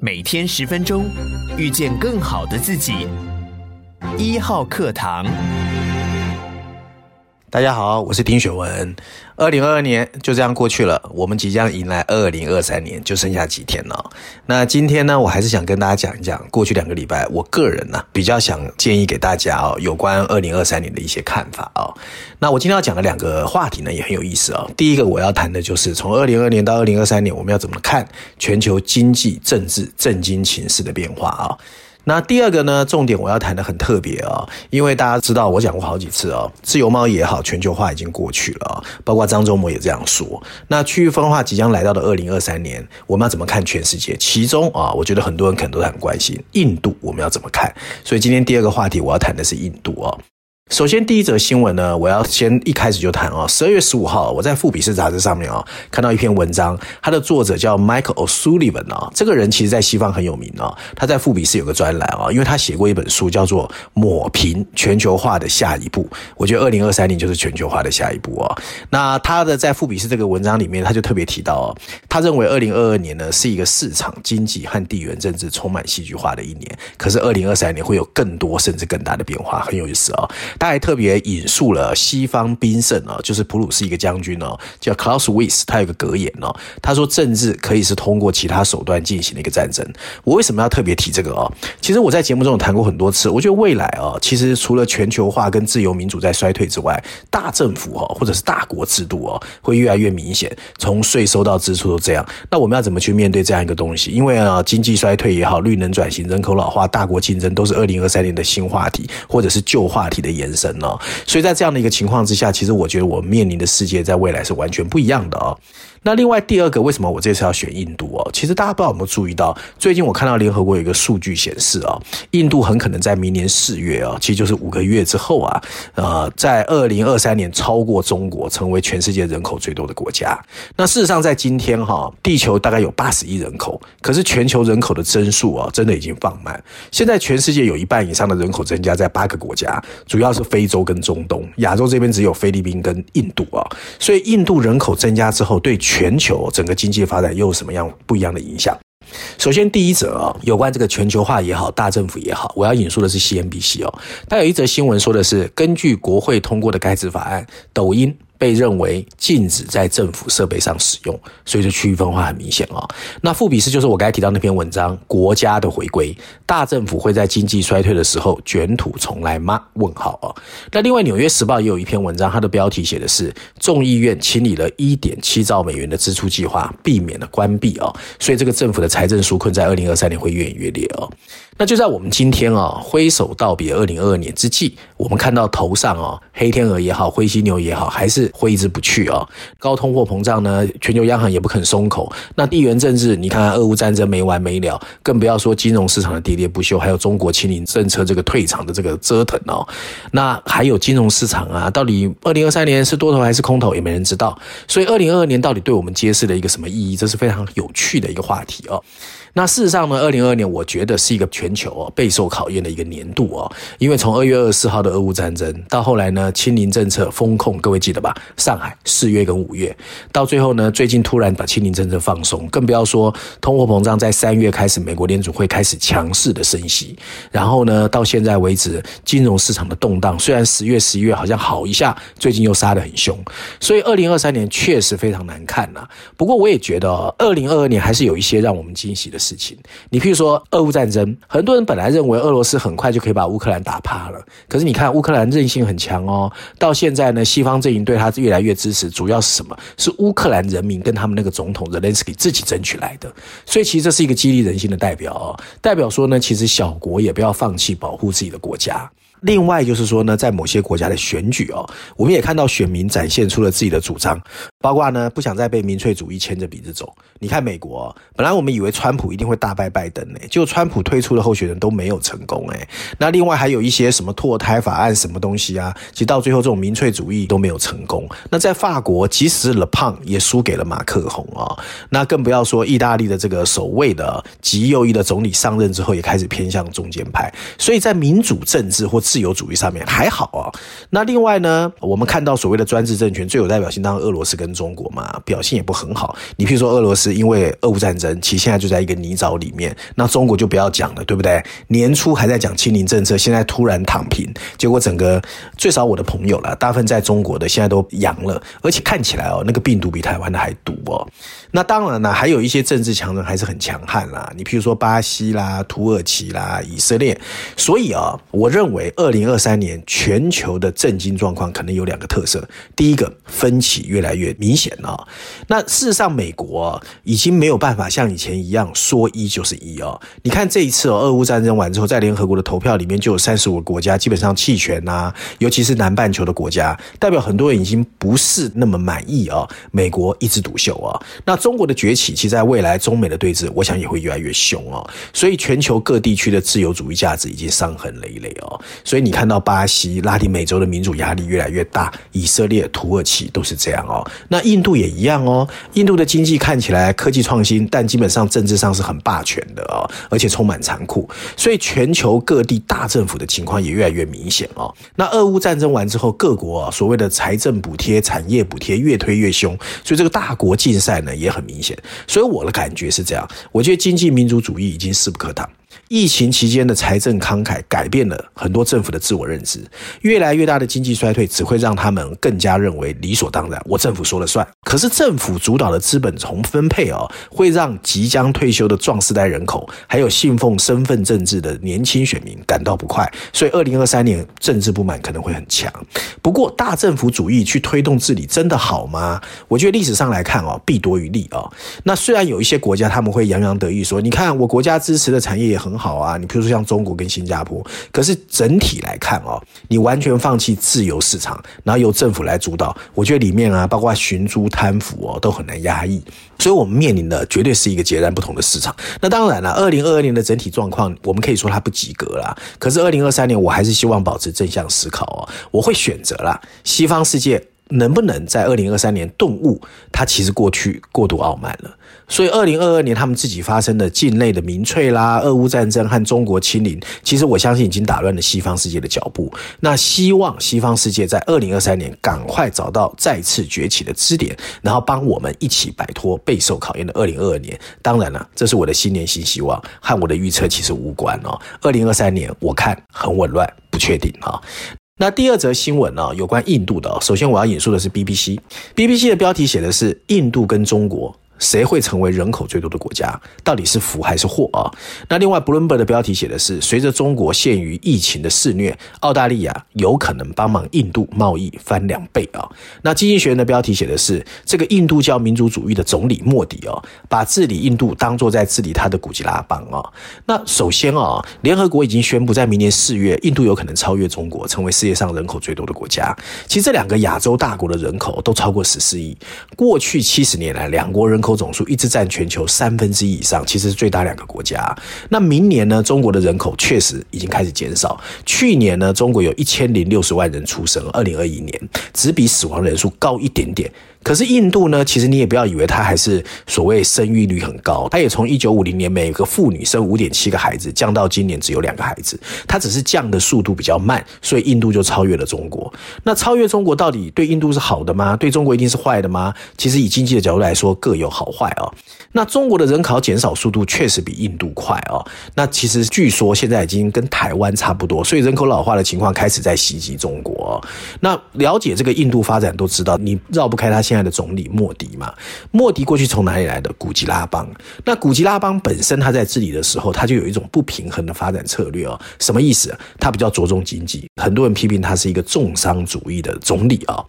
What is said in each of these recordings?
每天十分钟，遇见更好的自己。一号课堂。大家好，我是丁雪文。二零二二年就这样过去了，我们即将迎来二零二三年，就剩下几天了。那今天呢，我还是想跟大家讲一讲过去两个礼拜，我个人呢比较想建议给大家哦，有关二零二三年的一些看法哦。那我今天要讲的两个话题呢，也很有意思哦。第一个我要谈的就是从二零二二年到二零二三年，我们要怎么看全球经济、政治、政经情势的变化啊？那第二个呢，重点我要谈的很特别啊，因为大家知道我讲过好几次哦，自由贸易也好，全球化已经过去了啊，包括张忠谋也这样说。那区域分化即将来到的二零二三年，我们要怎么看全世界？其中啊，我觉得很多人可能都很关心印度，我们要怎么看？所以今天第二个话题我要谈的是印度哦。首先，第一则新闻呢，我要先一开始就谈啊。十二月十五号，我在《富比士》杂志上面啊看到一篇文章，它的作者叫 Michael O'Sullivan 啊。这个人其实在西方很有名啊，他在《富比士》有个专栏啊，因为他写过一本书叫做《抹平全球化的下一步》。我觉得二零二三年就是全球化的下一步啊。那他的在《富比士》这个文章里面，他就特别提到啊，他认为二零二二年呢是一个市场经济和地缘政治充满戏剧化的一年，可是二零二三年会有更多甚至更大的变化，很有意思啊。他还特别引述了西方兵圣啊，就是普鲁士一个将军哦，叫 Clausewitz，他有个格言哦，他说政治可以是通过其他手段进行的一个战争。我为什么要特别提这个哦？其实我在节目中有谈过很多次，我觉得未来哦，其实除了全球化跟自由民主在衰退之外，大政府哦，或者是大国制度哦，会越来越明显，从税收到支出都这样。那我们要怎么去面对这样一个东西？因为啊，经济衰退也好，绿能转型、人口老化、大国竞争，都是二零二三年的新话题，或者是旧话题的延人生呢。所以在这样的一个情况之下，其实我觉得我面临的世界在未来是完全不一样的啊。那另外第二个，为什么我这次要选印度哦？其实大家不知道有没有注意到，最近我看到联合国有一个数据显示啊，印度很可能在明年四月啊，其实就是五个月之后啊，呃，在二零二三年超过中国，成为全世界人口最多的国家。那事实上，在今天哈，地球大概有八十亿人口，可是全球人口的增速啊，真的已经放慢。现在全世界有一半以上的人口增加在八个国家，主要是非洲跟中东，亚洲这边只有菲律宾跟印度啊。所以印度人口增加之后，对全全球整个经济发展又有什么样不一样的影响？首先，第一则啊，有关这个全球化也好，大政府也好，我要引述的是 CNBC 哦，它有一则新闻说的是，根据国会通过的改制法案，抖音。被认为禁止在政府设备上使用，所以这区域分化很明显哦。那富比式就是我刚才提到那篇文章，国家的回归，大政府会在经济衰退的时候卷土重来吗？问号哦。那另外，《纽约时报》也有一篇文章，它的标题写的是众议院清理了一点七兆美元的支出计划，避免了关闭哦。所以这个政府的财政纾困在二零二三年会越演越烈哦。那就在我们今天啊挥手道别二零二二年之际，我们看到头上啊黑天鹅也好，灰犀牛也好，还是挥之不去啊。高通货膨胀呢，全球央行也不肯松口。那地缘政治，你看看俄乌战争没完没了，更不要说金融市场的喋喋不休，还有中国清零政策这个退场的这个折腾哦。那还有金融市场啊，到底二零二三年是多头还是空头，也没人知道。所以二零二二年到底对我们揭示了一个什么意义？这是非常有趣的一个话题哦。那事实上呢，二零二二年我觉得是一个全球哦备受考验的一个年度哦，因为从二月二十号的俄乌战争到后来呢，清零政策封控，各位记得吧？上海四月跟五月，到最后呢，最近突然把清零政策放松，更不要说通货膨胀在三月开始，美国联储会开始强势的升息，然后呢，到现在为止，金融市场的动荡虽然十月、十一月好像好一下，最近又杀得很凶，所以二零二三年确实非常难看呐。不过我也觉得二零二二年还是有一些让我们惊喜的。事情，你譬如说俄乌战争，很多人本来认为俄罗斯很快就可以把乌克兰打趴了，可是你看乌克兰韧性很强哦，到现在呢，西方阵营对他越来越支持，主要是什么？是乌克兰人民跟他们那个总统泽连斯基自己争取来的，所以其实这是一个激励人心的代表哦，代表说呢，其实小国也不要放弃保护自己的国家。另外就是说呢，在某些国家的选举哦，我们也看到选民展现出了自己的主张，包括呢不想再被民粹主义牵着鼻子走。你看美国，本来我们以为川普一定会大败拜登呢，结果川普推出的候选人都没有成功哎。那另外还有一些什么堕胎法案什么东西啊，其实到最后这种民粹主义都没有成功。那在法国，即使勒庞也输给了马克宏啊，那更不要说意大利的这个首位的极右翼的总理上任之后，也开始偏向中间派。所以在民主政治或自由主义上面还好啊。那另外呢，我们看到所谓的专制政权最有代表性，当然俄罗斯跟中国嘛，表现也不很好。你譬如说俄罗斯，因为俄乌战争，其实现在就在一个泥沼里面。那中国就不要讲了，对不对？年初还在讲清零政策，现在突然躺平，结果整个最少我的朋友啦，大部分在中国的现在都阳了，而且看起来哦，那个病毒比台湾的还毒哦。那当然了，还有一些政治强人还是很强悍啦。你譬如说巴西啦、土耳其啦、以色列。所以啊，我认为二零二三年全球的政经状况可能有两个特色。第一个，分歧越来越明显了。那事实上，美国已经没有办法像以前一样说一就是一哦。你看这一次哦，俄乌战争完之后，在联合国的投票里面，就有三十五个国家基本上弃权呐，尤其是南半球的国家，代表很多人已经不是那么满意哦。美国一枝独秀啊，那。中国的崛起，其实在未来中美的对峙，我想也会越来越凶哦。所以全球各地区的自由主义价值已经伤痕累累哦。所以你看到巴西、拉丁美洲的民主压力越来越大，以色列、土耳其都是这样哦。那印度也一样哦。印度的经济看起来科技创新，但基本上政治上是很霸权的哦，而且充满残酷。所以全球各地大政府的情况也越来越明显哦。那俄乌战争完之后，各国啊所谓的财政补贴、产业补贴越推越凶，所以这个大国竞赛呢也。很明显，所以我的感觉是这样，我觉得经济民主主义已经势不可挡。疫情期间的财政慷慨改变了很多政府的自我认知，越来越大的经济衰退只会让他们更加认为理所当然，我政府说了算。可是政府主导的资本重分配哦，会让即将退休的壮世代人口，还有信奉身份政治的年轻选民感到不快，所以二零二三年政治不满可能会很强。不过大政府主义去推动治理真的好吗？我觉得历史上来看哦，弊多于利哦。那虽然有一些国家他们会洋洋得意说，你看我国家支持的产业很好啊，你比如说像中国跟新加坡，可是整体来看哦，你完全放弃自由市场，然后由政府来主导，我觉得里面啊，包括寻租贪腐哦，都很难压抑，所以我们面临的绝对是一个截然不同的市场。那当然了，二零二二年的整体状况，我们可以说它不及格啦。可是二零二三年，我还是希望保持正向思考哦，我会选择啦，西方世界。能不能在二零二三年顿悟？它其实过去过度傲慢了，所以二零二二年他们自己发生的境内的民粹啦、俄乌战争和中国清零，其实我相信已经打乱了西方世界的脚步。那希望西方世界在二零二三年赶快找到再次崛起的支点，然后帮我们一起摆脱备受考验的二零二二年。当然了，这是我的新年新希望，和我的预测其实无关哦。二零二三年我看很紊乱，不确定啊。那第二则新闻呢，有关印度的。首先我要引述的是 BBC，BBC 的标题写的是印度跟中国。谁会成为人口最多的国家？到底是福还是祸啊？那另外，Bloomberg 的标题写的是：随着中国陷于疫情的肆虐，澳大利亚有可能帮忙印度贸易翻两倍啊。那经济学人的标题写的是：这个印度教民族主义的总理莫迪哦，把治理印度当作在治理他的古吉拉邦啊。那首先啊，联合国已经宣布，在明年四月，印度有可能超越中国，成为世界上人口最多的国家。其实这两个亚洲大国的人口都超过十四亿。过去七十年来，两国人口口总数一直占全球三分之一以上，其实是最大两个国家。那明年呢？中国的人口确实已经开始减少。去年呢，中国有一千零六十万人出生，二零二一年只比死亡人数高一点点。可是印度呢？其实你也不要以为它还是所谓生育率很高，它也从一九五零年每个妇女生五点七个孩子，降到今年只有两个孩子。它只是降的速度比较慢，所以印度就超越了中国。那超越中国到底对印度是好的吗？对中国一定是坏的吗？其实以经济的角度来说，各有好坏啊。那中国的人口减少速度确实比印度快啊。那其实据说现在已经跟台湾差不多，所以人口老化的情况开始在袭击中国。那了解这个印度发展都知道，你绕不开它。现在的总理莫迪嘛，莫迪过去从哪里来的？古吉拉邦。那古吉拉邦本身他在治理的时候，他就有一种不平衡的发展策略哦。什么意思？他比较着重经济，很多人批评他是一个重商主义的总理啊。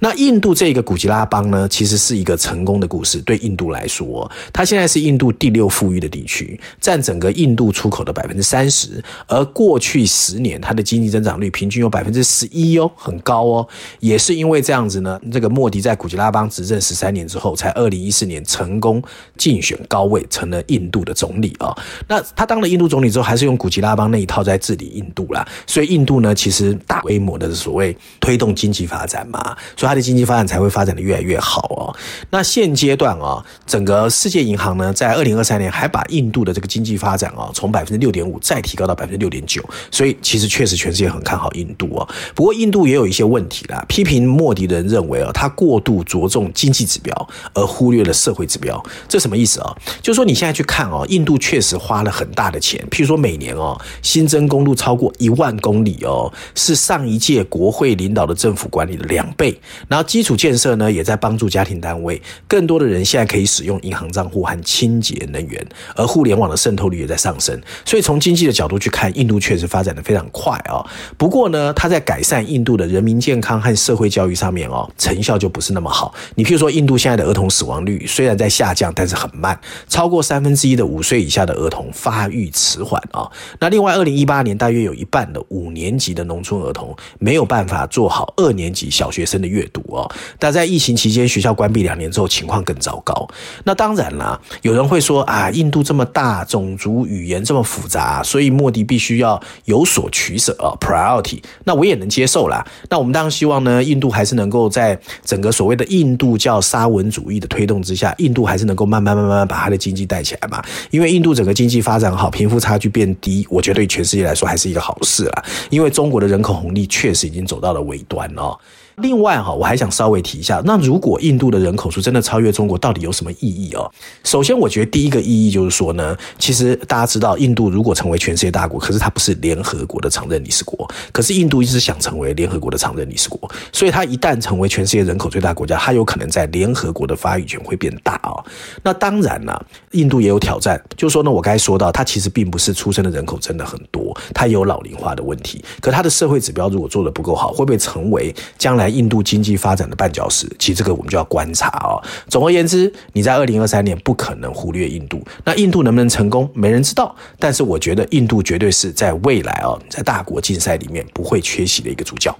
那印度这个古吉拉邦呢，其实是一个成功的故事。对印度来说，它现在是印度第六富裕的地区，占整个印度出口的百分之三十。而过去十年，它的经济增长率平均有百分之十一哦，很高哦。也是因为这样子呢，这个莫迪在古吉拉。拉邦执政十三年之后，才二零一四年成功竞选高位，成了印度的总理啊。那他当了印度总理之后，还是用古吉拉邦那一套在治理印度啦。所以印度呢，其实大规模的所谓推动经济发展嘛，所以它的经济发展才会发展的越来越好哦。那现阶段啊，整个世界银行呢，在二零二三年还把印度的这个经济发展啊，从百分之六点五再提高到百分之六点九。所以其实确实全世界很看好印度啊。不过印度也有一些问题啦。批评莫迪的人认为啊，他过度着重经济指标，而忽略了社会指标。这什么意思啊？就是说你现在去看哦，印度确实花了很大的钱，譬如说每年哦新增公路超过一万公里哦，是上一届国会领导的政府管理的两倍。然后基础建设呢，也在帮助家庭单位，更多的人现在可以使用银行账户和清洁能源，而互联网的渗透率也在上升。所以从经济的角度去看，印度确实发展的非常快啊。不过呢，它在改善印度的人民健康和社会教育上面哦，成效就不是那么好。你譬如说，印度现在的儿童死亡率虽然在下降，但是很慢，超过三分之一的五岁以下的儿童发育迟缓啊。那另外，二零一八年大约有一半的五年级的农村儿童没有办法做好二年级小学生的阅读哦。但在疫情期间，学校关闭两年之后，情况更糟糕。那当然啦，有人会说啊，印度这么大，种族语言这么复杂，所以莫迪必须要有所取舍啊，priority。那我也能接受啦。那我们当然希望呢，印度还是能够在整个所谓的印度教沙文主义的推动之下，印度还是能够慢慢慢慢把它的经济带起来嘛。因为印度整个经济发展好，贫富差距变低，我觉得对全世界来说还是一个好事啦。因为中国的人口红利确实已经走到了尾端哦。另外哈，我还想稍微提一下，那如果印度的人口数真的超越中国，到底有什么意义哦？首先，我觉得第一个意义就是说呢，其实大家知道，印度如果成为全世界大国，可是它不是联合国的常任理事国，可是印度一直想成为联合国的常任理事国，所以它一旦成为全世界人口最大国家，它有可能在联合国的发语权会变大哦。那当然了，印度也有挑战，就是说呢，我刚才说到，它其实并不是出生的人口真的很多，它也有老龄化的问题，可它的社会指标如果做得不够好，会不会成为将来？印度经济发展的绊脚石，其实这个我们就要观察哦。总而言之，你在二零二三年不可能忽略印度。那印度能不能成功，没人知道。但是我觉得印度绝对是在未来哦，在大国竞赛里面不会缺席的一个主角。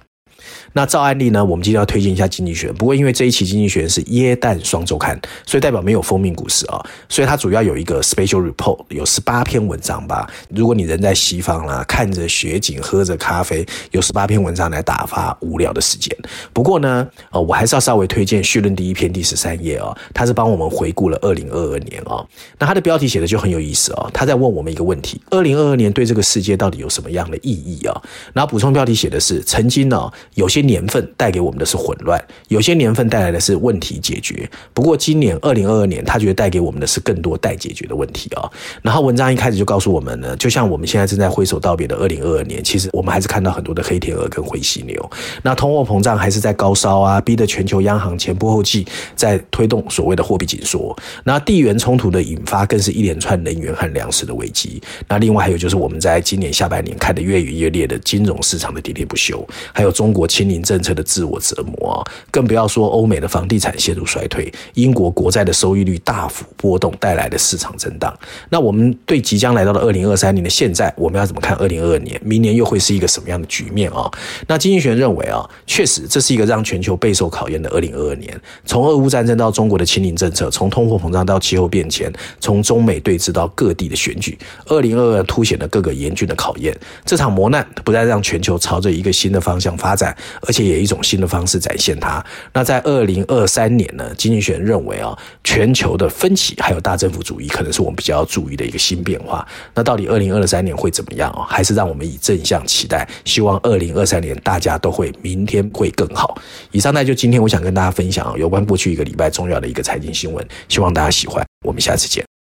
那照案例呢，我们今天要推荐一下《经济学》，不过因为这一期《经济学》是耶诞双周刊，所以代表没有封面故事啊，所以它主要有一个 special report，有十八篇文章吧。如果你人在西方啦，看着雪景，喝着咖啡，有十八篇文章来打发无聊的时间。不过呢，呃，我还是要稍微推荐序论第一篇第十三页啊，它是帮我们回顾了二零二二年啊。那它的标题写的就很有意思啊，他在问我们一个问题：二零二二年对这个世界到底有什么样的意义啊？然后补充标题写的是：曾经呢，有些。些年份带给我们的是混乱，有些年份带来的是问题解决。不过今年二零二二年，他觉得带给我们的是更多待解决的问题啊。然后文章一开始就告诉我们呢，就像我们现在正在挥手道别的二零二二年，其实我们还是看到很多的黑天鹅跟灰犀牛。那通货膨胀还是在高烧啊，逼得全球央行前仆后继在推动所谓的货币紧缩。那地缘冲突的引发更是一连串能源和粮食的危机。那另外还有就是我们在今年下半年看的越演越烈的金融市场的喋喋不休，还有中国零。政策的自我折磨啊，更不要说欧美的房地产陷入衰退，英国国债的收益率大幅波动带来的市场震荡。那我们对即将来到的二零二三年的现在，我们要怎么看二零二二年？明年又会是一个什么样的局面啊？那经济学认为啊，确实这是一个让全球备受考验的二零二二年。从俄乌战争到中国的清零政策，从通货膨胀到气候变迁，从中美对峙到各地的选举，二零二二凸显了各个严峻的考验。这场磨难不再让全球朝着一个新的方向发展。而且也一种新的方式展现它。那在二零二三年呢，经济学认为啊，全球的分歧还有大政府主义，可能是我们比较要注意的一个新变化。那到底二零二三年会怎么样啊？还是让我们以正向期待，希望二零二三年大家都会明天会更好。以上呢，就今天我想跟大家分享有关过去一个礼拜重要的一个财经新闻，希望大家喜欢。我们下次见。